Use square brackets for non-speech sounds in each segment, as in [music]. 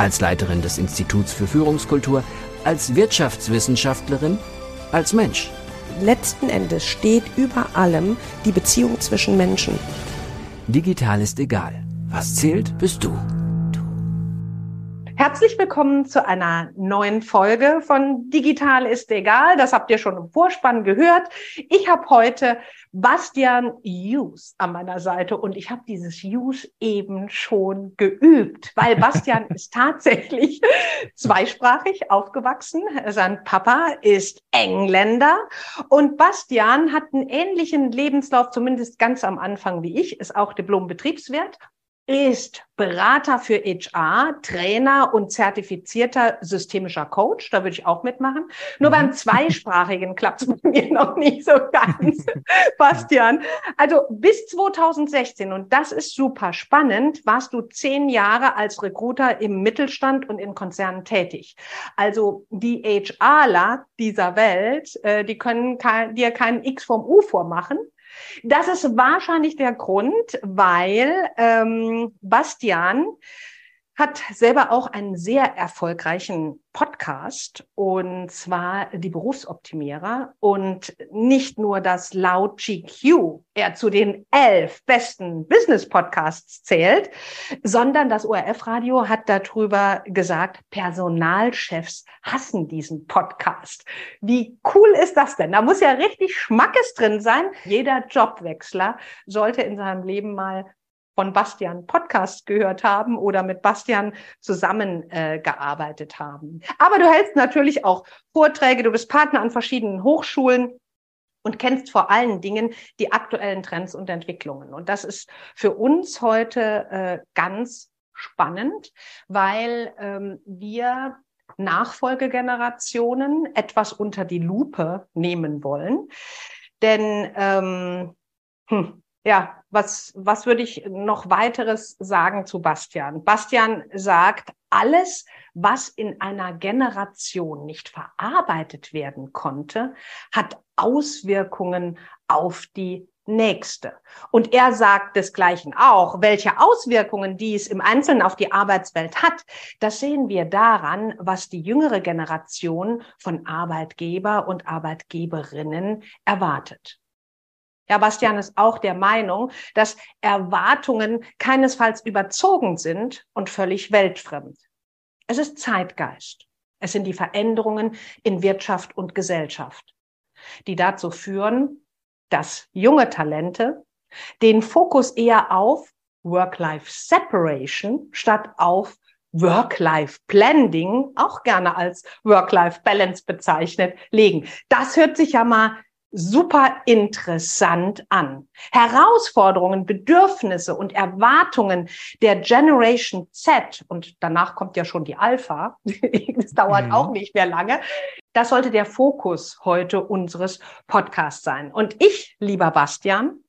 als Leiterin des Instituts für Führungskultur, als Wirtschaftswissenschaftlerin, als Mensch. Letzten Endes steht über allem die Beziehung zwischen Menschen. Digital ist egal. Was zählt, bist du. Herzlich willkommen zu einer neuen Folge von Digital ist egal. Das habt ihr schon im Vorspann gehört. Ich habe heute Bastian Hughes an meiner Seite und ich habe dieses Hughes eben schon geübt, weil Bastian [laughs] ist tatsächlich zweisprachig aufgewachsen. Sein Papa ist Engländer und Bastian hat einen ähnlichen Lebenslauf, zumindest ganz am Anfang wie ich, ist auch Diplom-Betriebswirt ist Berater für HR, Trainer und zertifizierter systemischer Coach. Da würde ich auch mitmachen. Nur mhm. beim Zweisprachigen [laughs] klappt es bei mir noch nicht so ganz, [laughs] Bastian. Also bis 2016, und das ist super spannend, warst du zehn Jahre als Recruiter im Mittelstand und in Konzernen tätig. Also die HRler dieser Welt, äh, die können dir keinen X vom U vormachen. Das ist wahrscheinlich der Grund, weil ähm, Bastian hat selber auch einen sehr erfolgreichen Podcast und zwar die Berufsoptimierer und nicht nur das laut GQ er zu den elf besten Business Podcasts zählt, sondern das ORF Radio hat darüber gesagt, Personalchefs hassen diesen Podcast. Wie cool ist das denn? Da muss ja richtig Schmackes drin sein. Jeder Jobwechsler sollte in seinem Leben mal von Bastian Podcast gehört haben oder mit Bastian zusammengearbeitet äh, haben. Aber du hältst natürlich auch Vorträge, du bist Partner an verschiedenen Hochschulen und kennst vor allen Dingen die aktuellen Trends und Entwicklungen. Und das ist für uns heute äh, ganz spannend, weil ähm, wir Nachfolgegenerationen etwas unter die Lupe nehmen wollen. Denn ähm, hm, ja, was, was würde ich noch weiteres sagen zu Bastian? Bastian sagt, alles, was in einer Generation nicht verarbeitet werden konnte, hat Auswirkungen auf die nächste. Und er sagt desgleichen auch, welche Auswirkungen dies im Einzelnen auf die Arbeitswelt hat. Das sehen wir daran, was die jüngere Generation von Arbeitgeber und Arbeitgeberinnen erwartet. Ja, Bastian ist auch der Meinung, dass Erwartungen keinesfalls überzogen sind und völlig weltfremd. Es ist Zeitgeist. Es sind die Veränderungen in Wirtschaft und Gesellschaft, die dazu führen, dass junge Talente den Fokus eher auf Work-Life-Separation statt auf Work-Life-Blending, auch gerne als Work-Life-Balance bezeichnet, legen. Das hört sich ja mal super interessant an. Herausforderungen, Bedürfnisse und Erwartungen der Generation Z, und danach kommt ja schon die Alpha, [laughs] das dauert mhm. auch nicht mehr lange, das sollte der Fokus heute unseres Podcasts sein. Und ich, lieber Bastian,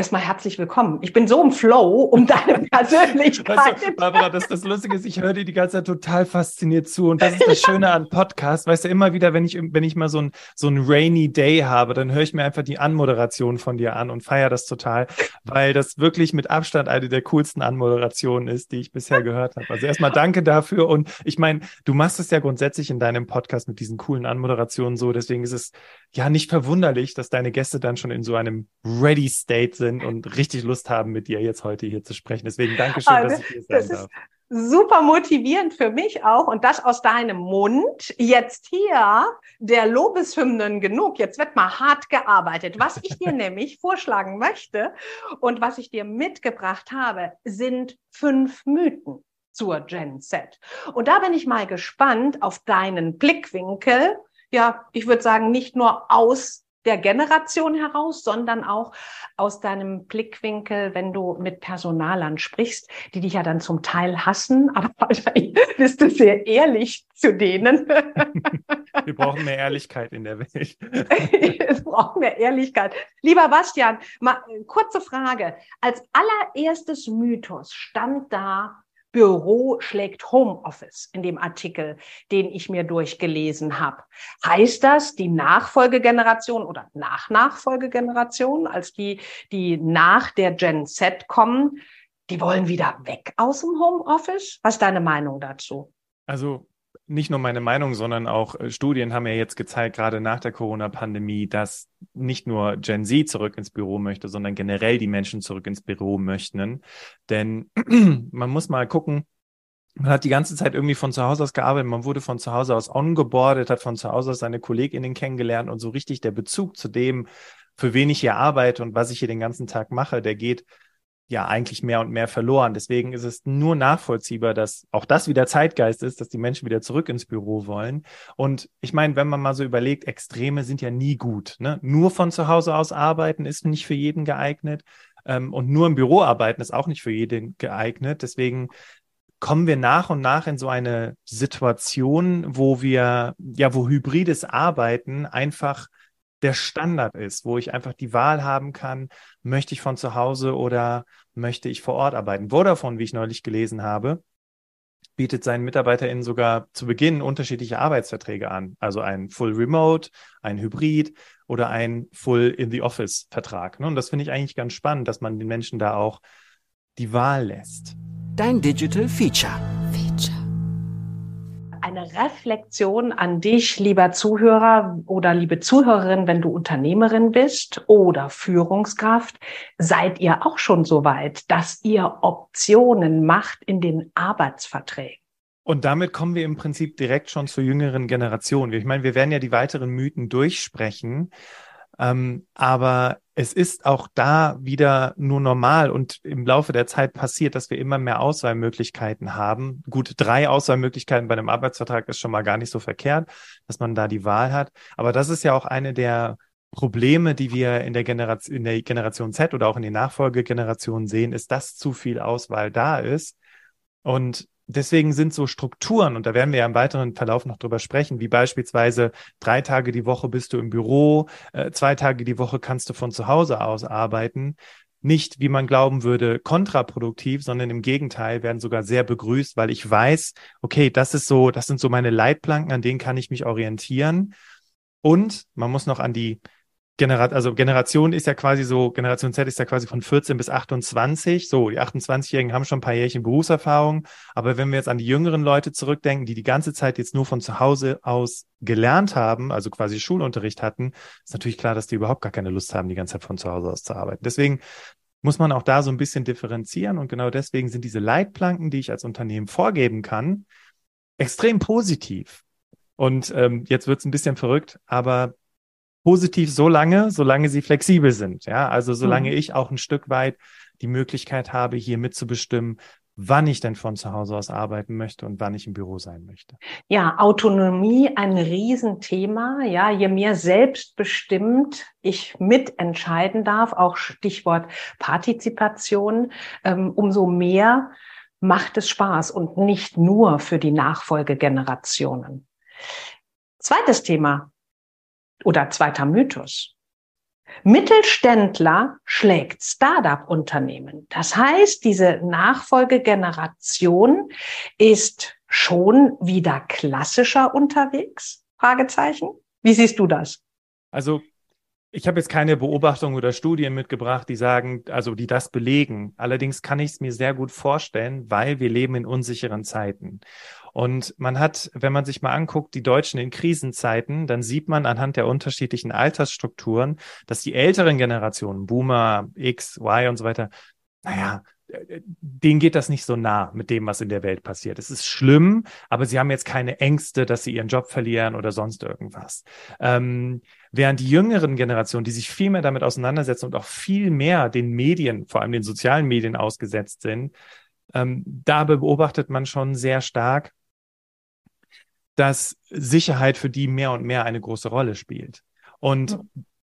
Erstmal herzlich willkommen. Ich bin so im Flow um deine Persönlichkeit. [laughs] Weißt du, Barbara, das, das Lustige ist, ich höre dir die ganze Zeit total fasziniert zu. Und das ist das [laughs] Schöne an Podcasts. Weißt du, immer wieder, wenn ich, wenn ich mal so ein, so ein rainy Day habe, dann höre ich mir einfach die Anmoderation von dir an und feiere das total, weil das wirklich mit Abstand eine der coolsten Anmoderationen ist, die ich bisher gehört habe. Also erstmal danke dafür. Und ich meine, du machst es ja grundsätzlich in deinem Podcast mit diesen coolen Anmoderationen so. Deswegen ist es ja nicht verwunderlich, dass deine Gäste dann schon in so einem Ready State sind und richtig Lust haben, mit dir jetzt heute hier zu sprechen. Deswegen danke schön, also, dass ich hier sein das darf. Super motivierend für mich auch und das aus deinem Mund. Jetzt hier der Lobeshymnen genug. Jetzt wird mal hart gearbeitet. Was ich dir [laughs] nämlich vorschlagen möchte und was ich dir mitgebracht habe, sind fünf Mythen zur Gen Z. Und da bin ich mal gespannt auf deinen Blickwinkel ja, ich würde sagen, nicht nur aus der Generation heraus, sondern auch aus deinem Blickwinkel, wenn du mit Personalern sprichst, die dich ja dann zum Teil hassen, [laughs] aber wahrscheinlich bist du sehr ehrlich zu denen. [laughs] Wir brauchen mehr Ehrlichkeit in der Welt. [laughs] es braucht mehr Ehrlichkeit. Lieber Bastian, mal, kurze Frage. Als allererstes Mythos stand da, Büro schlägt Homeoffice in dem Artikel, den ich mir durchgelesen habe. Heißt das, die Nachfolgegeneration oder Nach-Nachfolgegeneration, als die, die nach der Gen Z kommen, die wollen wieder weg aus dem Homeoffice? Was ist deine Meinung dazu? Also nicht nur meine Meinung, sondern auch äh, Studien haben ja jetzt gezeigt, gerade nach der Corona-Pandemie, dass nicht nur Gen Z zurück ins Büro möchte, sondern generell die Menschen zurück ins Büro möchten. Denn [clears throat] man muss mal gucken, man hat die ganze Zeit irgendwie von zu Hause aus gearbeitet, man wurde von zu Hause aus ongeboardet, hat von zu Hause aus seine KollegInnen kennengelernt und so richtig der Bezug zu dem, für wen ich hier arbeite und was ich hier den ganzen Tag mache, der geht ja eigentlich mehr und mehr verloren. Deswegen ist es nur nachvollziehbar, dass auch das wieder Zeitgeist ist, dass die Menschen wieder zurück ins Büro wollen. Und ich meine, wenn man mal so überlegt, Extreme sind ja nie gut. Ne? Nur von zu Hause aus arbeiten ist nicht für jeden geeignet. Ähm, und nur im Büro arbeiten ist auch nicht für jeden geeignet. Deswegen kommen wir nach und nach in so eine Situation, wo wir, ja, wo hybrides Arbeiten einfach der Standard ist, wo ich einfach die Wahl haben kann, möchte ich von zu Hause oder möchte ich vor Ort arbeiten. Vodafone, wie ich neulich gelesen habe, bietet seinen MitarbeiterInnen sogar zu Beginn unterschiedliche Arbeitsverträge an. Also ein Full Remote, ein Hybrid oder ein Full in the Office Vertrag. Und das finde ich eigentlich ganz spannend, dass man den Menschen da auch die Wahl lässt. Dein Digital Feature eine Reflexion an dich, lieber Zuhörer oder liebe Zuhörerin, wenn du Unternehmerin bist oder Führungskraft. Seid ihr auch schon so weit, dass ihr Optionen macht in den Arbeitsverträgen? Und damit kommen wir im Prinzip direkt schon zur jüngeren Generation. Ich meine, wir werden ja die weiteren Mythen durchsprechen. Ähm, aber es ist auch da wieder nur normal und im Laufe der Zeit passiert, dass wir immer mehr Auswahlmöglichkeiten haben. Gut, drei Auswahlmöglichkeiten bei einem Arbeitsvertrag ist schon mal gar nicht so verkehrt, dass man da die Wahl hat. Aber das ist ja auch eine der Probleme, die wir in der Generation, in der Generation Z oder auch in den Nachfolgegenerationen sehen, ist, dass zu viel Auswahl da ist. Und deswegen sind so Strukturen, und da werden wir ja im weiteren Verlauf noch drüber sprechen, wie beispielsweise drei Tage die Woche bist du im Büro, äh, zwei Tage die Woche kannst du von zu Hause aus arbeiten, nicht, wie man glauben würde, kontraproduktiv, sondern im Gegenteil werden sogar sehr begrüßt, weil ich weiß, okay, das ist so, das sind so meine Leitplanken, an denen kann ich mich orientieren. Und man muss noch an die Generat also Generation ist ja quasi so, Generation Z ist ja quasi von 14 bis 28. So, die 28-Jährigen haben schon ein paar Jährchen Berufserfahrung. Aber wenn wir jetzt an die jüngeren Leute zurückdenken, die die ganze Zeit jetzt nur von zu Hause aus gelernt haben, also quasi Schulunterricht hatten, ist natürlich klar, dass die überhaupt gar keine Lust haben, die ganze Zeit von zu Hause aus zu arbeiten. Deswegen muss man auch da so ein bisschen differenzieren. Und genau deswegen sind diese Leitplanken, die ich als Unternehmen vorgeben kann, extrem positiv. Und ähm, jetzt wird's ein bisschen verrückt, aber positiv so lange, solange sie flexibel sind. Ja, also solange mhm. ich auch ein Stück weit die Möglichkeit habe, hier mitzubestimmen, wann ich denn von zu Hause aus arbeiten möchte und wann ich im Büro sein möchte. Ja, Autonomie ein Riesenthema. Ja, je mehr selbstbestimmt ich mitentscheiden darf, auch Stichwort Partizipation, ähm, umso mehr macht es Spaß und nicht nur für die Nachfolgegenerationen. Zweites Thema, oder zweiter Mythos. Mittelständler schlägt Startup-Unternehmen. Das heißt, diese Nachfolgegeneration ist schon wieder klassischer unterwegs? Fragezeichen. Wie siehst du das? Also ich habe jetzt keine Beobachtungen oder Studien mitgebracht, die sagen, also die das belegen. Allerdings kann ich es mir sehr gut vorstellen, weil wir leben in unsicheren Zeiten. Und man hat, wenn man sich mal anguckt, die Deutschen in Krisenzeiten, dann sieht man anhand der unterschiedlichen Altersstrukturen, dass die älteren Generationen, Boomer, X, Y und so weiter, naja, denen geht das nicht so nah mit dem, was in der Welt passiert. Es ist schlimm, aber sie haben jetzt keine Ängste, dass sie ihren Job verlieren oder sonst irgendwas. Ähm, während die jüngeren Generationen, die sich viel mehr damit auseinandersetzen und auch viel mehr den Medien, vor allem den sozialen Medien ausgesetzt sind, ähm, da beobachtet man schon sehr stark, dass Sicherheit für die mehr und mehr eine große Rolle spielt. Und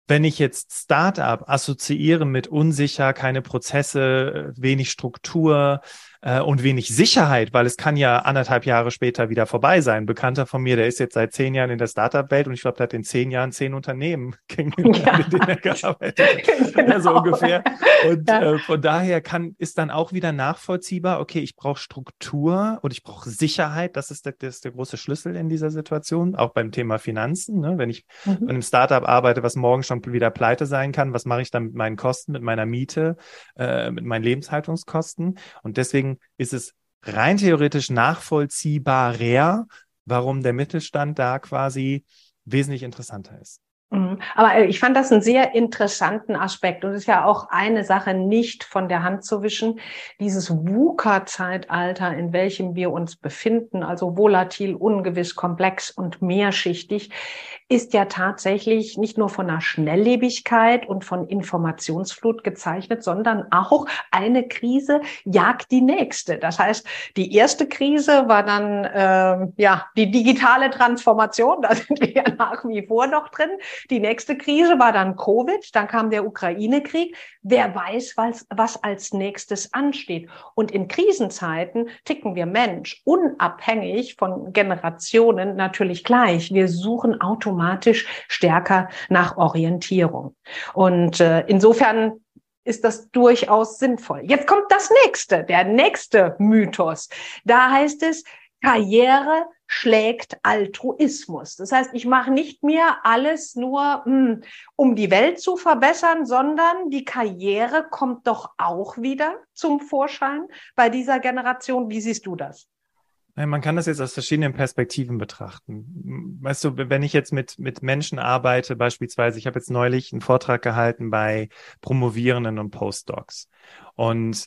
wenn ich jetzt Startup assoziiere mit unsicher, keine Prozesse, wenig Struktur, äh, und wenig Sicherheit, weil es kann ja anderthalb Jahre später wieder vorbei sein. Bekannter von mir, der ist jetzt seit zehn Jahren in der Startup-Welt und ich glaube, der hat in zehn Jahren zehn Unternehmen [laughs] kennengelernt, ja. in denen er gearbeitet hat. [laughs] genau. so ungefähr. Und ja. äh, von daher kann, ist dann auch wieder nachvollziehbar, okay, ich brauche Struktur und ich brauche Sicherheit. Das ist der, das ist der große Schlüssel in dieser Situation, auch beim Thema Finanzen. Ne? Wenn ich mhm. in einem Startup arbeite, was morgen schon wieder pleite sein kann, was mache ich dann mit meinen Kosten, mit meiner Miete, äh, mit meinen Lebenshaltungskosten? Und deswegen ist es rein theoretisch nachvollziehbarer, warum der Mittelstand da quasi wesentlich interessanter ist. Mhm. Aber äh, ich fand das einen sehr interessanten Aspekt. Und es ist ja auch eine Sache, nicht von der Hand zu wischen. Dieses VUCA-Zeitalter, in welchem wir uns befinden, also volatil, ungewiss, komplex und mehrschichtig, ist ja tatsächlich nicht nur von einer Schnelllebigkeit und von Informationsflut gezeichnet, sondern auch eine Krise jagt die nächste. Das heißt, die erste Krise war dann äh, ja die digitale Transformation. Da sind wir ja [laughs] nach wie vor noch drin. Die nächste Krise war dann Covid, dann kam der Ukraine-Krieg. Wer weiß, was, was als nächstes ansteht. Und in Krisenzeiten ticken wir Mensch unabhängig von Generationen natürlich gleich. Wir suchen automatisch stärker nach Orientierung. Und äh, insofern ist das durchaus sinnvoll. Jetzt kommt das nächste, der nächste Mythos. Da heißt es, Karriere schlägt Altruismus. Das heißt, ich mache nicht mehr alles nur, hm, um die Welt zu verbessern, sondern die Karriere kommt doch auch wieder zum Vorschein bei dieser Generation. Wie siehst du das? Man kann das jetzt aus verschiedenen Perspektiven betrachten. Weißt du, wenn ich jetzt mit, mit Menschen arbeite, beispielsweise, ich habe jetzt neulich einen Vortrag gehalten bei Promovierenden und Postdocs. Und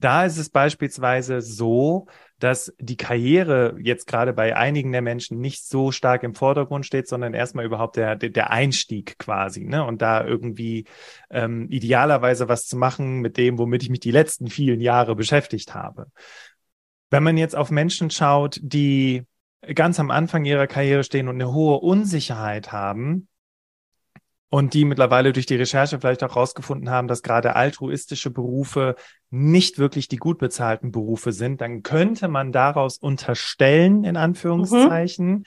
da ist es beispielsweise so, dass die Karriere jetzt gerade bei einigen der Menschen nicht so stark im Vordergrund steht, sondern erstmal überhaupt der, der Einstieg quasi, ne? Und da irgendwie ähm, idealerweise was zu machen mit dem, womit ich mich die letzten vielen Jahre beschäftigt habe. Wenn man jetzt auf Menschen schaut, die ganz am Anfang ihrer Karriere stehen und eine hohe Unsicherheit haben, und die mittlerweile durch die Recherche vielleicht auch rausgefunden haben, dass gerade altruistische Berufe nicht wirklich die gut bezahlten Berufe sind, dann könnte man daraus unterstellen, in Anführungszeichen, mhm.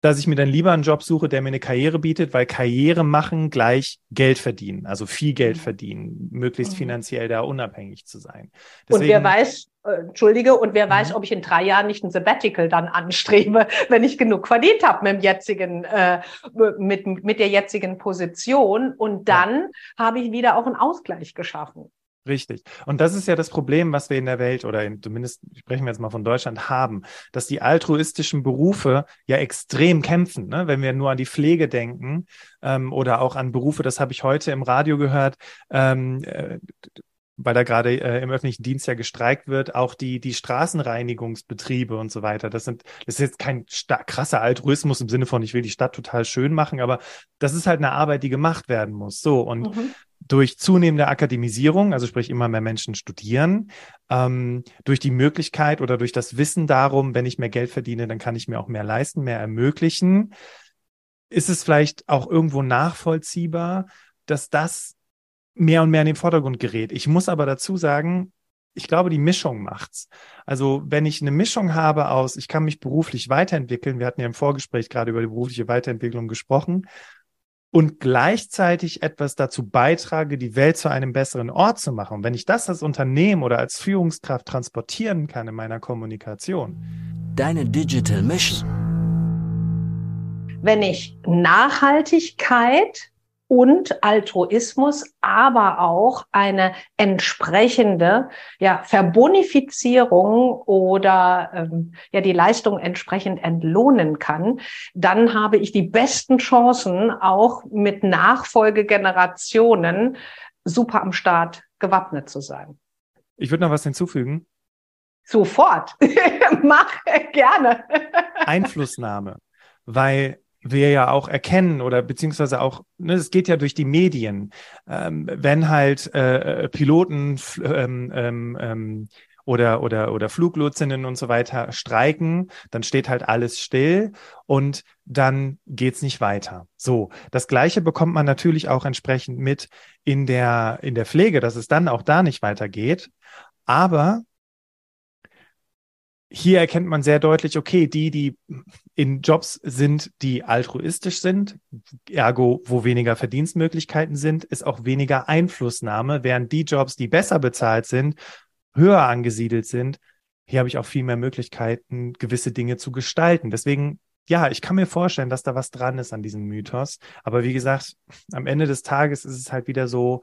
Dass ich mir dann lieber einen Job suche, der mir eine Karriere bietet, weil Karriere machen gleich Geld verdienen, also viel Geld mhm. verdienen, möglichst mhm. finanziell da unabhängig zu sein. Deswegen, und wer weiß, äh, Entschuldige, und wer weiß, mhm. ob ich in drei Jahren nicht ein Sabbatical dann anstrebe, [laughs] wenn ich genug verdient habe mit dem jetzigen, äh, mit, mit der jetzigen Position. Und dann ja. habe ich wieder auch einen Ausgleich geschaffen. Richtig. Und das ist ja das Problem, was wir in der Welt oder in, zumindest sprechen wir jetzt mal von Deutschland haben, dass die altruistischen Berufe ja extrem kämpfen. Ne? Wenn wir nur an die Pflege denken ähm, oder auch an Berufe, das habe ich heute im Radio gehört, ähm, äh, weil da gerade äh, im öffentlichen Dienst ja gestreikt wird, auch die, die Straßenreinigungsbetriebe und so weiter. Das sind, das ist jetzt kein krasser Altruismus im Sinne von, ich will die Stadt total schön machen, aber das ist halt eine Arbeit, die gemacht werden muss. So. Und mhm. Durch zunehmende Akademisierung, also sprich immer mehr Menschen studieren, ähm, durch die Möglichkeit oder durch das Wissen darum, wenn ich mehr Geld verdiene, dann kann ich mir auch mehr leisten, mehr ermöglichen, ist es vielleicht auch irgendwo nachvollziehbar, dass das mehr und mehr in den Vordergrund gerät. Ich muss aber dazu sagen, ich glaube, die Mischung macht's. Also wenn ich eine Mischung habe aus, ich kann mich beruflich weiterentwickeln, wir hatten ja im Vorgespräch gerade über die berufliche Weiterentwicklung gesprochen, und gleichzeitig etwas dazu beitrage, die Welt zu einem besseren Ort zu machen. Und wenn ich das als Unternehmen oder als Führungskraft transportieren kann in meiner Kommunikation. Deine Digital Mission. Wenn ich Nachhaltigkeit und Altruismus, aber auch eine entsprechende ja, Verbonifizierung oder ähm, ja die Leistung entsprechend entlohnen kann, dann habe ich die besten Chancen, auch mit Nachfolgegenerationen super am Start gewappnet zu sein. Ich würde noch was hinzufügen. Sofort. [laughs] Mach gerne. [laughs] Einflussnahme. Weil wir ja auch erkennen oder beziehungsweise auch, ne, es geht ja durch die Medien, ähm, wenn halt äh, äh Piloten ähm, ähm, ähm, oder, oder, oder Fluglotsinnen und so weiter streiken, dann steht halt alles still und dann geht's nicht weiter. So. Das Gleiche bekommt man natürlich auch entsprechend mit in der, in der Pflege, dass es dann auch da nicht weitergeht. Aber hier erkennt man sehr deutlich, okay, die, die in Jobs sind, die altruistisch sind, ergo, wo weniger Verdienstmöglichkeiten sind, ist auch weniger Einflussnahme, während die Jobs, die besser bezahlt sind, höher angesiedelt sind, hier habe ich auch viel mehr Möglichkeiten, gewisse Dinge zu gestalten. Deswegen, ja, ich kann mir vorstellen, dass da was dran ist an diesem Mythos. Aber wie gesagt, am Ende des Tages ist es halt wieder so,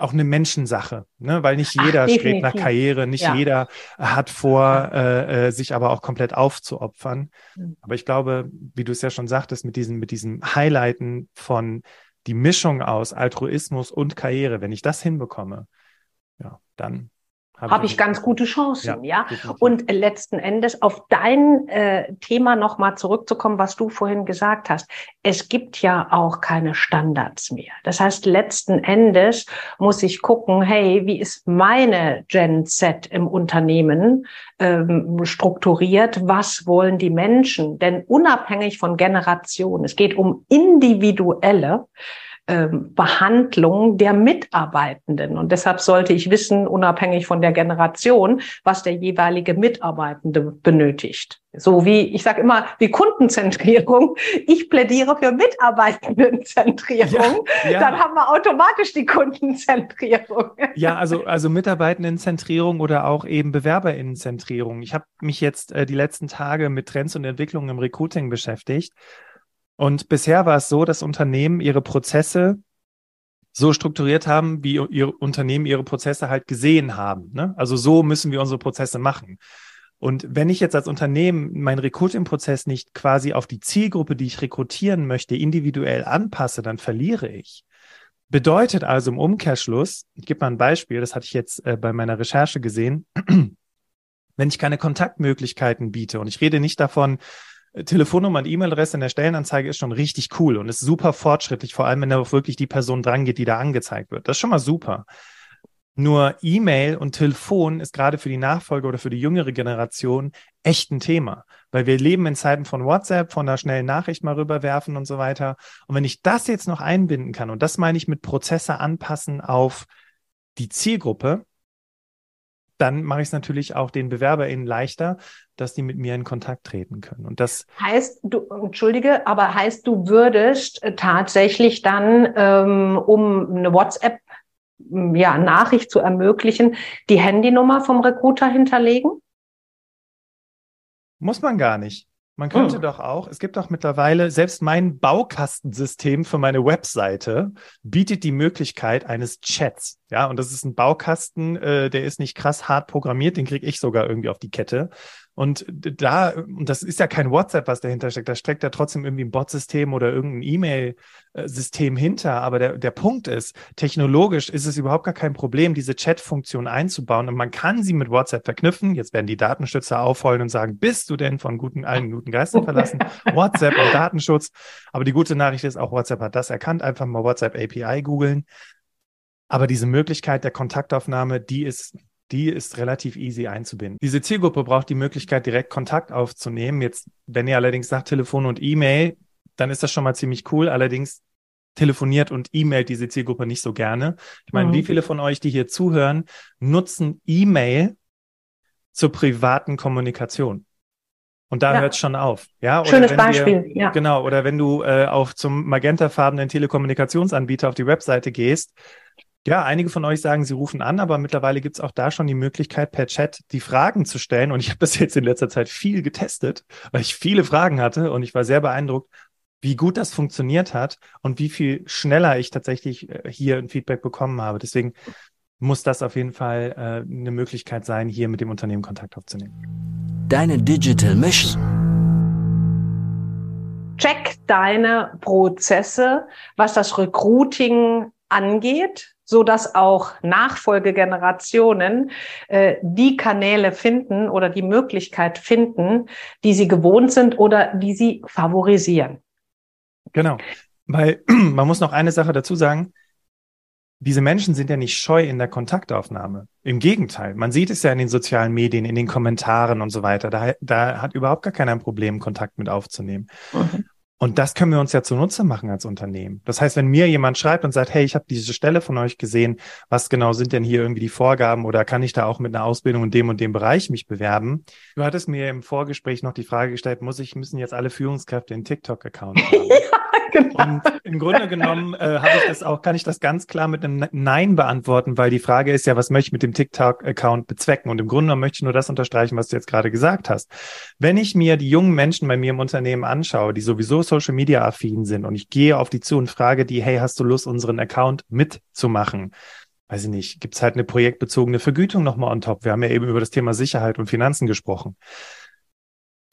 auch eine Menschensache, ne? weil nicht jeder Ach, strebt nach Karriere, nicht ja. jeder hat vor, äh, äh, sich aber auch komplett aufzuopfern. Mhm. Aber ich glaube, wie du es ja schon sagtest, mit diesem, mit diesem Highlighten von die Mischung aus Altruismus und Karriere, wenn ich das hinbekomme, ja, dann habe hab ich ganz gute Chancen, ja. ja? Und letzten Endes auf dein äh, Thema nochmal zurückzukommen, was du vorhin gesagt hast. Es gibt ja auch keine Standards mehr. Das heißt, letzten Endes muss ich gucken, hey, wie ist meine Gen Z im Unternehmen ähm, strukturiert? Was wollen die Menschen? Denn unabhängig von Generation, es geht um individuelle Behandlung der Mitarbeitenden. Und deshalb sollte ich wissen, unabhängig von der Generation, was der jeweilige Mitarbeitende benötigt. So wie, ich sage immer, wie Kundenzentrierung. Ich plädiere für Mitarbeitendenzentrierung. Ja, ja. Dann haben wir automatisch die Kundenzentrierung. Ja, also, also Mitarbeitendenzentrierung oder auch eben Bewerberinnenzentrierung. Ich habe mich jetzt äh, die letzten Tage mit Trends und Entwicklungen im Recruiting beschäftigt. Und bisher war es so, dass Unternehmen ihre Prozesse so strukturiert haben, wie ihre Unternehmen ihre Prozesse halt gesehen haben. Ne? Also so müssen wir unsere Prozesse machen. Und wenn ich jetzt als Unternehmen meinen Recruiting-Prozess nicht quasi auf die Zielgruppe, die ich rekrutieren möchte, individuell anpasse, dann verliere ich. Bedeutet also im Umkehrschluss, ich gebe mal ein Beispiel, das hatte ich jetzt äh, bei meiner Recherche gesehen, [clears throat] wenn ich keine Kontaktmöglichkeiten biete und ich rede nicht davon, Telefonnummer und E-Mail-Adresse in der Stellenanzeige ist schon richtig cool und ist super fortschrittlich, vor allem wenn da auch wirklich die Person drangeht, die da angezeigt wird. Das ist schon mal super. Nur E-Mail und Telefon ist gerade für die Nachfolge oder für die jüngere Generation echt ein Thema, weil wir leben in Zeiten von WhatsApp, von einer schnellen Nachricht mal rüberwerfen und so weiter. Und wenn ich das jetzt noch einbinden kann, und das meine ich mit Prozesse anpassen auf die Zielgruppe, dann mache ich es natürlich auch den BewerberInnen leichter, dass die mit mir in Kontakt treten können. Und das heißt, du, entschuldige, aber heißt, du würdest äh, tatsächlich dann, ähm, um eine WhatsApp ja, Nachricht zu ermöglichen, die Handynummer vom Recruiter hinterlegen? Muss man gar nicht. Man könnte oh. doch auch, es gibt auch mittlerweile, selbst mein Baukastensystem für meine Webseite bietet die Möglichkeit eines Chats. Ja, und das ist ein Baukasten, äh, der ist nicht krass hart programmiert, den kriege ich sogar irgendwie auf die Kette. Und da, und das ist ja kein WhatsApp, was dahinter steckt, da steckt ja trotzdem irgendwie ein Bot-System oder irgendein E-Mail-System hinter. Aber der, der Punkt ist, technologisch ist es überhaupt gar kein Problem, diese Chat-Funktion einzubauen. Und man kann sie mit WhatsApp verknüpfen. Jetzt werden die Datenschützer aufheulen und sagen, bist du denn von guten, allen guten Geistern verlassen? [laughs] WhatsApp und Datenschutz. Aber die gute Nachricht ist, auch WhatsApp hat das erkannt. Einfach mal WhatsApp API googeln. Aber diese Möglichkeit der Kontaktaufnahme, die ist die ist relativ easy einzubinden. Diese Zielgruppe braucht die Möglichkeit, direkt Kontakt aufzunehmen. Jetzt, wenn ihr allerdings sagt Telefon und E-Mail, dann ist das schon mal ziemlich cool. Allerdings telefoniert und E-Mailt diese Zielgruppe nicht so gerne. Ich meine, mhm. wie viele von euch, die hier zuhören, nutzen E-Mail zur privaten Kommunikation? Und da ja. hört es schon auf. Ja, Schönes Beispiel. Wir, ja. Genau. Oder wenn du äh, auf zum magentafarbenen Telekommunikationsanbieter auf die Webseite gehst, ja, einige von euch sagen, sie rufen an, aber mittlerweile gibt es auch da schon die Möglichkeit, per Chat die Fragen zu stellen. Und ich [laughs] habe das jetzt in letzter Zeit viel getestet, weil ich viele Fragen hatte und ich war sehr beeindruckt, wie gut das funktioniert hat und wie viel schneller ich tatsächlich äh, hier ein Feedback bekommen habe. Deswegen muss das auf jeden Fall äh, eine Möglichkeit sein, hier mit dem Unternehmen Kontakt aufzunehmen. Deine Digital Mission. Check deine Prozesse, was das Recruiting angeht, so dass auch Nachfolgegenerationen äh, die Kanäle finden oder die Möglichkeit finden, die sie gewohnt sind oder die sie favorisieren. Genau, weil [clears throat] man muss noch eine Sache dazu sagen. diese Menschen sind ja nicht scheu in der Kontaktaufnahme. Im Gegenteil, man sieht es ja in den sozialen Medien, in den Kommentaren und so weiter. Da, da hat überhaupt gar keiner ein Problem, Kontakt mit aufzunehmen. Mhm. Und das können wir uns ja zunutze machen als Unternehmen. Das heißt, wenn mir jemand schreibt und sagt, hey, ich habe diese Stelle von euch gesehen, was genau sind denn hier irgendwie die Vorgaben oder kann ich da auch mit einer Ausbildung in dem und dem Bereich mich bewerben? Du hattest mir im Vorgespräch noch die Frage gestellt, muss ich, müssen jetzt alle Führungskräfte einen TikTok-Account haben? [laughs] [laughs] genau. Und im Grunde genommen äh, habe ich das auch, kann ich das ganz klar mit einem Nein beantworten, weil die Frage ist ja, was möchte ich mit dem TikTok-Account bezwecken? Und im Grunde genommen möchte ich nur das unterstreichen, was du jetzt gerade gesagt hast. Wenn ich mir die jungen Menschen bei mir im Unternehmen anschaue, die sowieso Social Media affin sind und ich gehe auf die zu und frage die, hey, hast du Lust, unseren Account mitzumachen? Weiß ich nicht, gibt's halt eine projektbezogene Vergütung nochmal on top. Wir haben ja eben über das Thema Sicherheit und Finanzen gesprochen.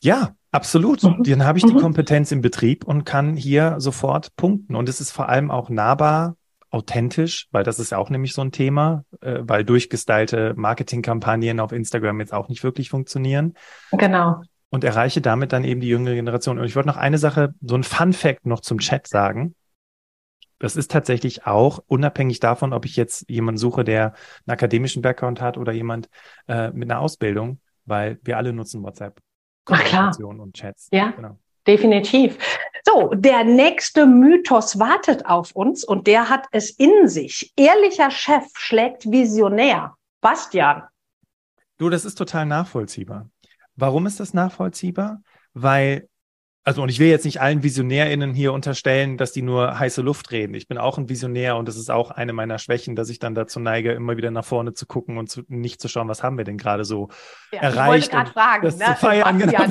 Ja, absolut. Mhm. Dann habe ich die mhm. Kompetenz im Betrieb und kann hier sofort punkten. Und es ist vor allem auch nahbar, authentisch, weil das ist ja auch nämlich so ein Thema, äh, weil durchgestylte Marketingkampagnen auf Instagram jetzt auch nicht wirklich funktionieren. Genau. Und erreiche damit dann eben die jüngere Generation. Und ich wollte noch eine Sache, so ein Fun Fact noch zum Chat sagen. Das ist tatsächlich auch unabhängig davon, ob ich jetzt jemanden suche, der einen akademischen Background hat oder jemand äh, mit einer Ausbildung, weil wir alle nutzen WhatsApp. Klar. und Chats. Ja, genau. definitiv. So, der nächste Mythos wartet auf uns und der hat es in sich. Ehrlicher Chef schlägt Visionär. Bastian. Du, das ist total nachvollziehbar. Warum ist das nachvollziehbar? Weil also und ich will jetzt nicht allen VisionärInnen hier unterstellen, dass die nur heiße Luft reden. Ich bin auch ein Visionär und das ist auch eine meiner Schwächen, dass ich dann dazu neige, immer wieder nach vorne zu gucken und zu, nicht zu schauen, was haben wir denn gerade so ja, erreicht. Ich wollte fragen, das ne? zu feiern. Genau.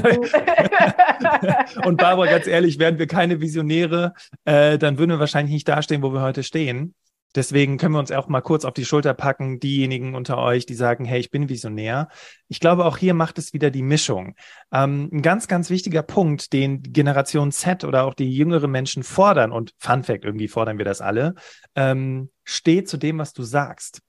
[laughs] und Barbara, ganz ehrlich, wären wir keine Visionäre, äh, dann würden wir wahrscheinlich nicht dastehen, wo wir heute stehen. Deswegen können wir uns auch mal kurz auf die Schulter packen, diejenigen unter euch, die sagen, hey, ich bin Visionär. Ich glaube, auch hier macht es wieder die Mischung. Ähm, ein ganz, ganz wichtiger Punkt, den Generation Z oder auch die jüngeren Menschen fordern, und Fun Fact, irgendwie fordern wir das alle, ähm, steht zu dem, was du sagst.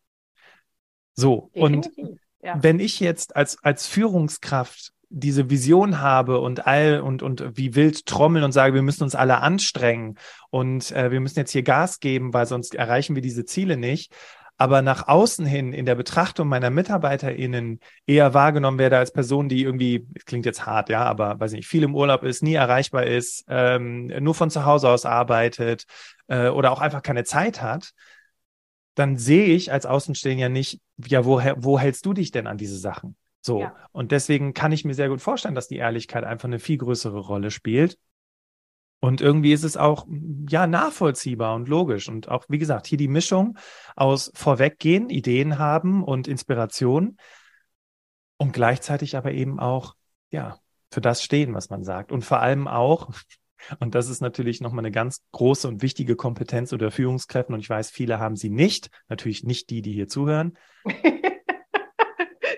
So, Definitiv. und ja. wenn ich jetzt als, als Führungskraft diese Vision habe und all und und wie wild trommeln und sage, wir müssen uns alle anstrengen und äh, wir müssen jetzt hier Gas geben, weil sonst erreichen wir diese Ziele nicht. Aber nach außen hin in der Betrachtung meiner MitarbeiterInnen eher wahrgenommen werde als Person, die irgendwie, klingt jetzt hart, ja, aber weiß nicht, viel im Urlaub ist, nie erreichbar ist, ähm, nur von zu Hause aus arbeitet äh, oder auch einfach keine Zeit hat, dann sehe ich als Außenstehender nicht, ja, wo, wo hältst du dich denn an diese Sachen? So. Ja. Und deswegen kann ich mir sehr gut vorstellen, dass die Ehrlichkeit einfach eine viel größere Rolle spielt. Und irgendwie ist es auch, ja, nachvollziehbar und logisch. Und auch, wie gesagt, hier die Mischung aus Vorweggehen, Ideen haben und Inspiration und gleichzeitig aber eben auch, ja, für das stehen, was man sagt. Und vor allem auch, [laughs] und das ist natürlich nochmal eine ganz große und wichtige Kompetenz oder Führungskräfte. Und ich weiß, viele haben sie nicht. Natürlich nicht die, die hier zuhören. [laughs]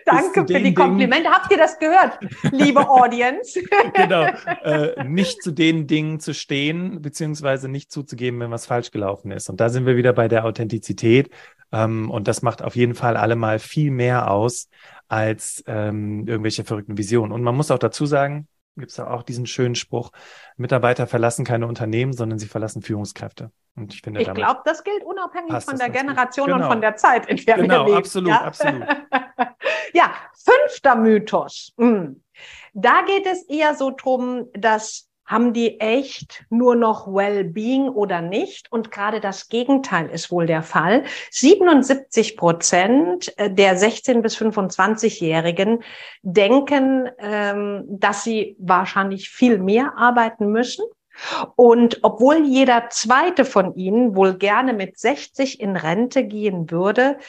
Danke für die Komplimente. Dingen, Habt ihr das gehört, liebe Audience? [laughs] genau. Äh, nicht zu den Dingen zu stehen, beziehungsweise nicht zuzugeben, wenn was falsch gelaufen ist. Und da sind wir wieder bei der Authentizität. Ähm, und das macht auf jeden Fall allemal viel mehr aus als ähm, irgendwelche verrückten Visionen. Und man muss auch dazu sagen, gibt es ja auch diesen schönen Spruch, Mitarbeiter verlassen keine Unternehmen, sondern sie verlassen Führungskräfte. Und ich finde, ich glaube, das gilt unabhängig von der Generation genau. und von der Zeit, in der genau, wir leben. Absolut, ja? absolut. [laughs] fünfter Mythos. Hm. Da geht es eher so drum, dass haben die echt nur noch Well-being oder nicht? Und gerade das Gegenteil ist wohl der Fall. 77 Prozent der 16 bis 25-Jährigen denken, ähm, dass sie wahrscheinlich viel mehr arbeiten müssen. Und obwohl jeder zweite von ihnen wohl gerne mit 60 in Rente gehen würde,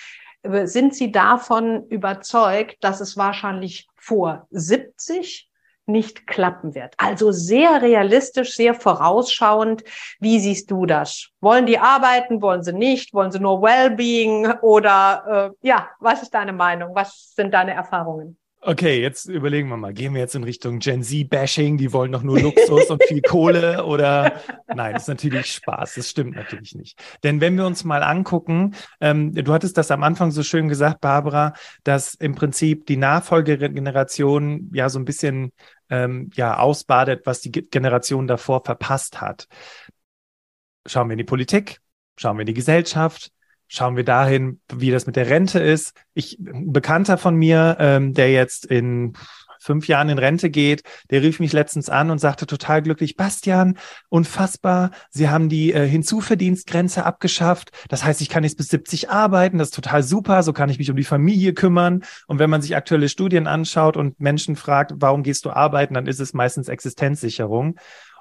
sind sie davon überzeugt, dass es wahrscheinlich vor 70 nicht klappen wird. Also sehr realistisch, sehr vorausschauend. Wie siehst du das? Wollen die arbeiten? Wollen sie nicht? Wollen sie nur Wellbeing? Oder äh, ja, was ist deine Meinung? Was sind deine Erfahrungen? Okay, jetzt überlegen wir mal. Gehen wir jetzt in Richtung Gen Z-Bashing? Die wollen doch nur Luxus und viel Kohle [laughs] oder? Nein, das ist natürlich Spaß. Das stimmt natürlich nicht. Denn wenn wir uns mal angucken, ähm, du hattest das am Anfang so schön gesagt, Barbara, dass im Prinzip die Nachfolgegeneration ja so ein bisschen ähm, ja ausbadet, was die Generation davor verpasst hat. Schauen wir in die Politik, schauen wir in die Gesellschaft, schauen wir dahin, wie das mit der Rente ist. Ich, ein Bekannter von mir, ähm, der jetzt in fünf Jahren in Rente geht, der rief mich letztens an und sagte total glücklich, Bastian, unfassbar, Sie haben die äh, Hinzuverdienstgrenze abgeschafft. Das heißt, ich kann jetzt bis 70 arbeiten, das ist total super, so kann ich mich um die Familie kümmern. Und wenn man sich aktuelle Studien anschaut und Menschen fragt, warum gehst du arbeiten, dann ist es meistens Existenzsicherung.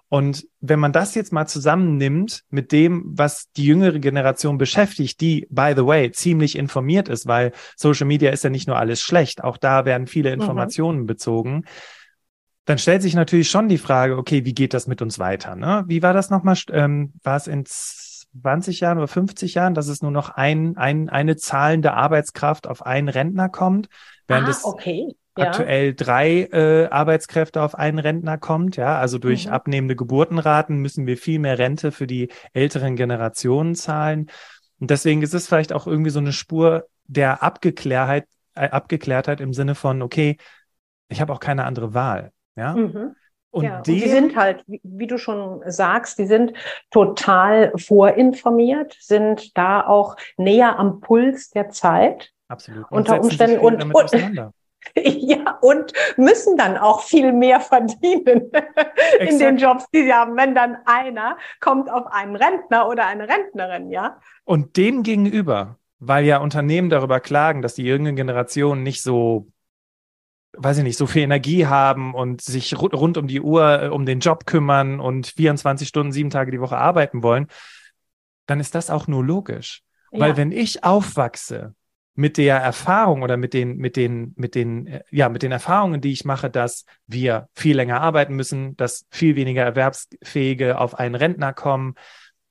Und wenn man das jetzt mal zusammennimmt mit dem, was die jüngere Generation beschäftigt, die, by the way, ziemlich informiert ist, weil Social Media ist ja nicht nur alles schlecht, auch da werden viele mhm. Informationen mhm. bezogen, dann stellt sich natürlich schon die Frage, okay, wie geht das mit uns weiter? Ne? Wie war das nochmal? Ähm, war es in 20 Jahren oder 50 Jahren, dass es nur noch ein, ein, eine zahlende Arbeitskraft auf einen Rentner kommt? Während ah, okay ja. aktuell drei äh, Arbeitskräfte auf einen Rentner kommt. Ja, also durch mhm. abnehmende Geburtenraten müssen wir viel mehr Rente für die älteren Generationen zahlen. Und deswegen ist es vielleicht auch irgendwie so eine Spur der Abgeklärtheit, äh, Abgeklärtheit im Sinne von, okay, ich habe auch keine andere Wahl. Ja. Mhm. Und, ja, die, und die sind halt, wie, wie, du schon sagst, die sind total vorinformiert, sind da auch näher am Puls der Zeit. Absolut. Und unter Umständen und, und, [laughs] Ja, und müssen dann auch viel mehr [laughs] verdienen in den Jobs, die sie haben, wenn dann einer kommt auf einen Rentner oder eine Rentnerin, ja. Und dem gegenüber, weil ja Unternehmen darüber klagen, dass die jüngere Generation nicht so, weiß ich nicht, so viel Energie haben und sich rund um die Uhr äh, um den Job kümmern und 24 Stunden, sieben Tage die Woche arbeiten wollen, dann ist das auch nur logisch. Ja. Weil wenn ich aufwachse mit der Erfahrung oder mit den, mit den, mit den, äh, ja, mit den Erfahrungen, die ich mache, dass wir viel länger arbeiten müssen, dass viel weniger Erwerbsfähige auf einen Rentner kommen,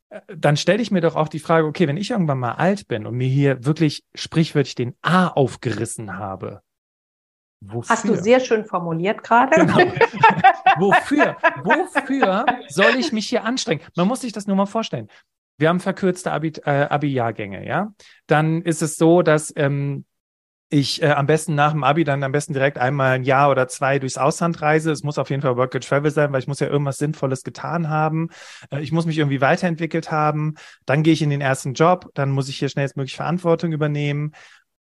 äh, dann stelle ich mir doch auch die Frage, okay, wenn ich irgendwann mal alt bin und mir hier wirklich sprichwörtlich den A aufgerissen habe, Wofür? Hast du sehr schön formuliert gerade. Genau. [laughs] wofür? Wofür soll ich mich hier anstrengen? Man muss sich das nur mal vorstellen wir haben verkürzte Abi, äh, Abi-Jahrgänge, ja. Dann ist es so, dass ähm, ich äh, am besten nach dem Abi dann am besten direkt einmal ein Jahr oder zwei durchs Ausland reise. Es muss auf jeden Fall Work and Travel sein, weil ich muss ja irgendwas Sinnvolles getan haben. Äh, ich muss mich irgendwie weiterentwickelt haben. Dann gehe ich in den ersten Job. Dann muss ich hier schnellstmöglich Verantwortung übernehmen.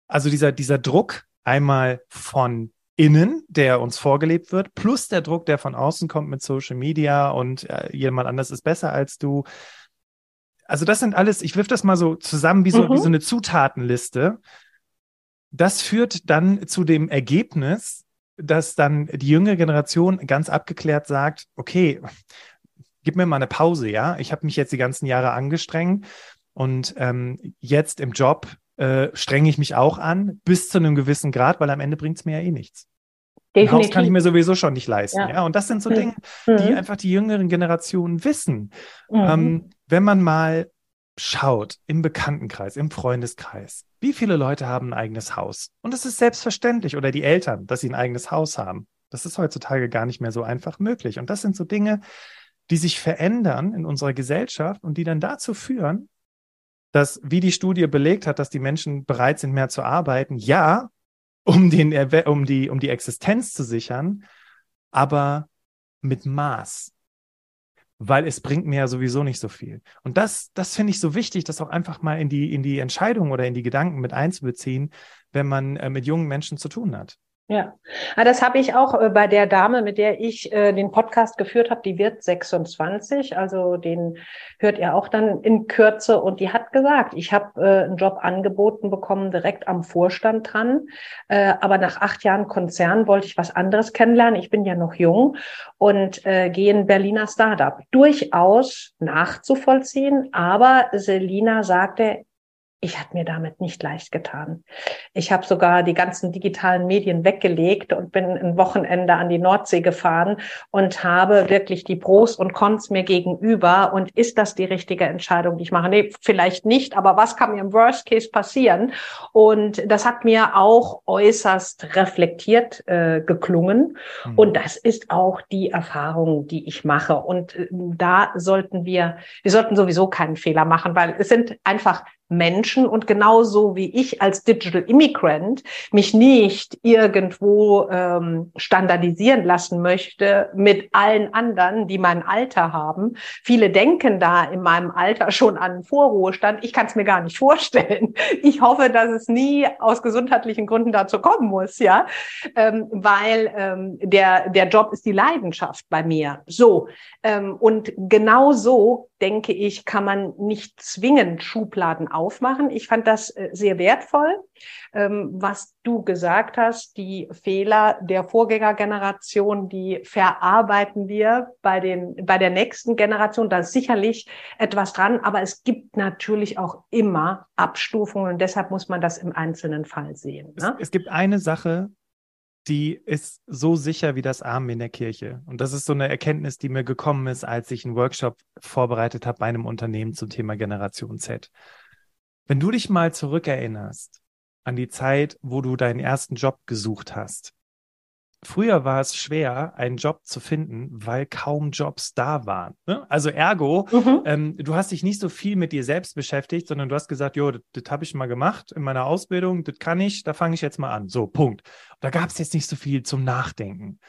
Also dieser, dieser Druck einmal von innen, der uns vorgelebt wird, plus der Druck, der von außen kommt mit Social Media und äh, jemand anders ist besser als du. Also das sind alles, ich wirf das mal so zusammen wie so, mhm. wie so eine Zutatenliste. Das führt dann zu dem Ergebnis, dass dann die jüngere Generation ganz abgeklärt sagt, okay, gib mir mal eine Pause, ja. Ich habe mich jetzt die ganzen Jahre angestrengt und ähm, jetzt im Job äh, strenge ich mich auch an, bis zu einem gewissen Grad, weil am Ende bringt es mir ja eh nichts. Definitiv. Ein Haus kann ich mir sowieso schon nicht leisten. Ja, ja? und das sind so Dinge, mhm. die einfach die jüngeren Generationen wissen. Mhm. Ähm, wenn man mal schaut im Bekanntenkreis, im Freundeskreis, wie viele Leute haben ein eigenes Haus? Und es ist selbstverständlich, oder die Eltern, dass sie ein eigenes Haus haben. Das ist heutzutage gar nicht mehr so einfach möglich. Und das sind so Dinge, die sich verändern in unserer Gesellschaft und die dann dazu führen, dass, wie die Studie belegt hat, dass die Menschen bereit sind, mehr zu arbeiten, ja, um, den, um, die, um die Existenz zu sichern, aber mit Maß weil es bringt mir ja sowieso nicht so viel. Und das, das finde ich so wichtig, das auch einfach mal in die, in die Entscheidung oder in die Gedanken mit einzubeziehen, wenn man äh, mit jungen Menschen zu tun hat. Ja, ah, das habe ich auch äh, bei der Dame, mit der ich äh, den Podcast geführt habe. Die wird 26, also den hört ihr auch dann in Kürze. Und die hat gesagt, ich habe äh, einen Job angeboten bekommen, direkt am Vorstand dran. Äh, aber nach acht Jahren Konzern wollte ich was anderes kennenlernen. Ich bin ja noch jung und äh, gehe in Berliner Startup. Durchaus nachzuvollziehen. Aber Selina sagte, ich habe mir damit nicht leicht getan. Ich habe sogar die ganzen digitalen Medien weggelegt und bin ein Wochenende an die Nordsee gefahren und habe wirklich die Pros und Cons mir gegenüber. Und ist das die richtige Entscheidung, die ich mache? Nee, vielleicht nicht, aber was kann mir im Worst Case passieren? Und das hat mir auch äußerst reflektiert äh, geklungen. Mhm. Und das ist auch die Erfahrung, die ich mache. Und äh, da sollten wir, wir sollten sowieso keinen Fehler machen, weil es sind einfach Menschen und genauso wie ich als Digital Immigrant mich nicht irgendwo ähm, standardisieren lassen möchte mit allen anderen, die mein Alter haben. Viele denken da in meinem Alter schon an Vorruhestand. Ich kann es mir gar nicht vorstellen. Ich hoffe, dass es nie aus gesundheitlichen Gründen dazu kommen muss, ja, ähm, weil ähm, der der Job ist die Leidenschaft bei mir. So ähm, und genau so denke ich, kann man nicht zwingend Schubladen aufmachen. Ich fand das äh, sehr wertvoll, ähm, was du gesagt hast. Die Fehler der Vorgängergeneration, die verarbeiten wir bei den, bei der nächsten Generation. Da ist sicherlich etwas dran, aber es gibt natürlich auch immer Abstufungen und deshalb muss man das im einzelnen Fall sehen. Ne? Es, es gibt eine Sache, die ist so sicher wie das Amen in der Kirche. Und das ist so eine Erkenntnis, die mir gekommen ist, als ich einen Workshop vorbereitet habe bei einem Unternehmen zum Thema Generation Z. Wenn du dich mal zurückerinnerst an die Zeit, wo du deinen ersten Job gesucht hast, früher war es schwer, einen Job zu finden, weil kaum Jobs da waren. Ne? Also ergo, mhm. ähm, du hast dich nicht so viel mit dir selbst beschäftigt, sondern du hast gesagt, jo, das habe ich mal gemacht in meiner Ausbildung, das kann ich, da fange ich jetzt mal an. So, Punkt. Da gab es jetzt nicht so viel zum Nachdenken.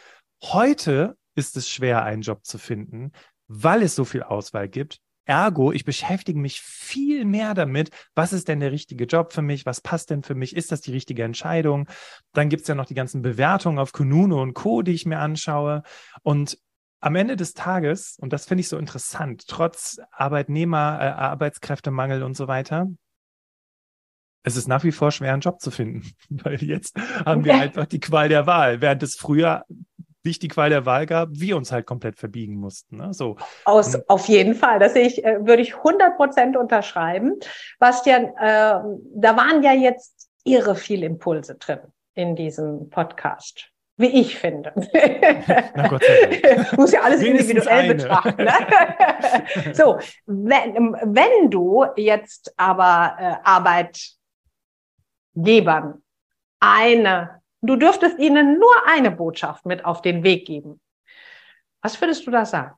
Heute ist es schwer, einen Job zu finden, weil es so viel Auswahl gibt, Ergo, ich beschäftige mich viel mehr damit, was ist denn der richtige Job für mich, was passt denn für mich, ist das die richtige Entscheidung? Dann gibt es ja noch die ganzen Bewertungen auf Kununu und Co., die ich mir anschaue. Und am Ende des Tages, und das finde ich so interessant, trotz Arbeitnehmer, äh, Arbeitskräftemangel und so weiter, es ist nach wie vor schwer, einen Job zu finden, [laughs] weil jetzt haben wir einfach die Qual der Wahl, während es früher nicht die Qual der Wahl gab, wir uns halt komplett verbiegen mussten. Ne? So. Aus, auf jeden Fall. Das sehe ich, äh, würde ich 100 Prozent unterschreiben. Bastian, äh, da waren ja jetzt irre viele Impulse drin in diesem Podcast. Wie ich finde. [laughs] Na Gott sei Dank. [laughs] Muss ja alles individuell eine. betrachten. Ne? [laughs] so, wenn, wenn du jetzt aber äh, Arbeitgebern eine Du dürftest ihnen nur eine Botschaft mit auf den Weg geben. Was würdest du da sagen?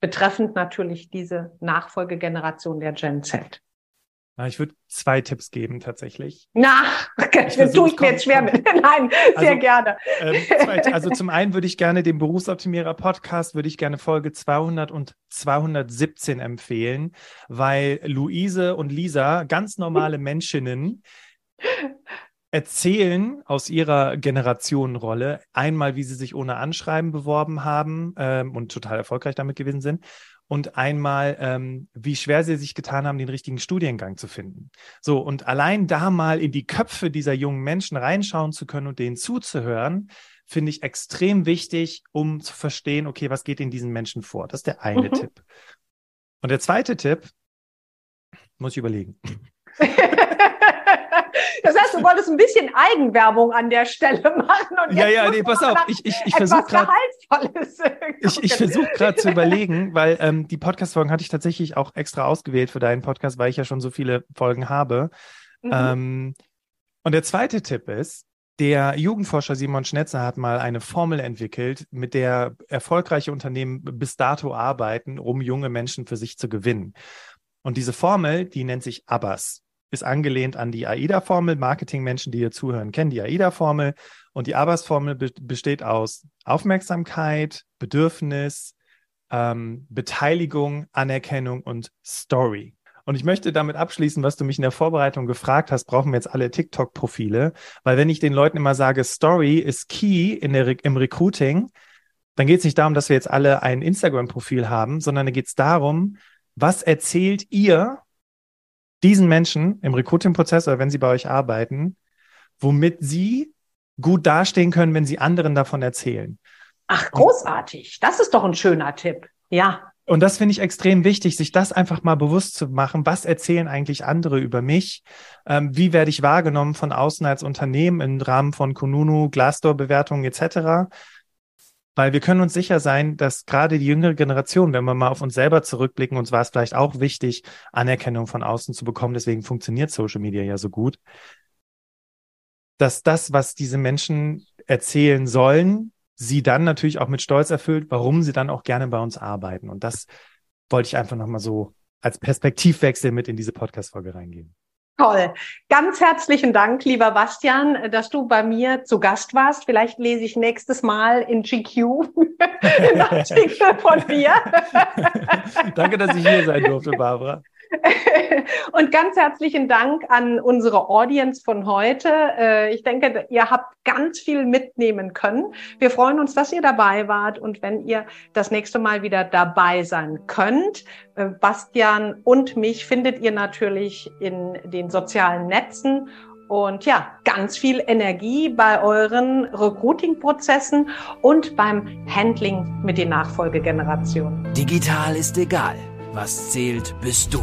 Betreffend natürlich diese Nachfolgegeneration der Gen Z. Ich würde zwei Tipps geben tatsächlich. Na, okay, ich tue ich mir jetzt schwer mit. [laughs] Nein, sehr also, gerne. Ähm, zwei, also zum einen würde ich gerne den Berufsoptimierer Podcast, würde ich gerne Folge 200 und 217 empfehlen, weil Luise und Lisa, ganz normale Menschinnen, erzählen aus ihrer Generationenrolle einmal, wie sie sich ohne Anschreiben beworben haben ähm, und total erfolgreich damit gewesen sind und einmal, ähm, wie schwer sie sich getan haben, den richtigen Studiengang zu finden. So, und allein da mal in die Köpfe dieser jungen Menschen reinschauen zu können und denen zuzuhören, finde ich extrem wichtig, um zu verstehen, okay, was geht in diesen Menschen vor? Das ist der eine mhm. Tipp. Und der zweite Tipp, muss ich überlegen. [laughs] Das heißt, du wolltest ein bisschen Eigenwerbung an der Stelle machen. Und ja, ja, nee, pass auf. Ich, ich, ich versuche gerade. Ich, ich versuche gerade zu überlegen, weil ähm, die Podcast-Folgen hatte ich tatsächlich auch extra ausgewählt für deinen Podcast, weil ich ja schon so viele Folgen habe. Mhm. Ähm, und der zweite Tipp ist, der Jugendforscher Simon Schnetzer hat mal eine Formel entwickelt, mit der erfolgreiche Unternehmen bis dato arbeiten, um junge Menschen für sich zu gewinnen. Und diese Formel, die nennt sich ABBAS ist angelehnt an die AIDA-Formel. Marketingmenschen, die hier zuhören, kennen die AIDA-Formel. Und die ABAS-Formel be besteht aus Aufmerksamkeit, Bedürfnis, ähm, Beteiligung, Anerkennung und Story. Und ich möchte damit abschließen, was du mich in der Vorbereitung gefragt hast, brauchen wir jetzt alle TikTok-Profile. Weil wenn ich den Leuten immer sage, Story ist key in der, im Recruiting, dann geht es nicht darum, dass wir jetzt alle ein Instagram-Profil haben, sondern da geht es darum, was erzählt ihr diesen Menschen im Recruiting-Prozess oder wenn sie bei euch arbeiten, womit sie gut dastehen können, wenn sie anderen davon erzählen. Ach, großartig. Das ist doch ein schöner Tipp. Ja. Und das finde ich extrem wichtig, sich das einfach mal bewusst zu machen. Was erzählen eigentlich andere über mich? Ähm, wie werde ich wahrgenommen von außen als Unternehmen im Rahmen von Kununu, Glassdoor-Bewertungen etc.? Weil wir können uns sicher sein, dass gerade die jüngere Generation, wenn wir mal auf uns selber zurückblicken, uns war es vielleicht auch wichtig, Anerkennung von außen zu bekommen. Deswegen funktioniert Social Media ja so gut. Dass das, was diese Menschen erzählen sollen, sie dann natürlich auch mit Stolz erfüllt, warum sie dann auch gerne bei uns arbeiten. Und das wollte ich einfach nochmal so als Perspektivwechsel mit in diese Podcast-Folge reingehen. Toll. Ganz herzlichen Dank, lieber Bastian, dass du bei mir zu Gast warst. Vielleicht lese ich nächstes Mal in GQ einen [laughs] Artikel von dir. Danke, dass ich hier sein durfte, Barbara. [laughs] Und ganz herzlichen Dank an unsere Audience von heute. Äh, ich denke, ihr habt ganz viel mitnehmen können. Wir freuen uns, dass ihr dabei wart und wenn ihr das nächste Mal wieder dabei sein könnt. Äh, Bastian und mich findet ihr natürlich in den sozialen Netzen und ja, ganz viel Energie bei euren Recruiting-Prozessen und beim Handling mit den Nachfolgegenerationen. Digital ist egal. Was zählt, bist du.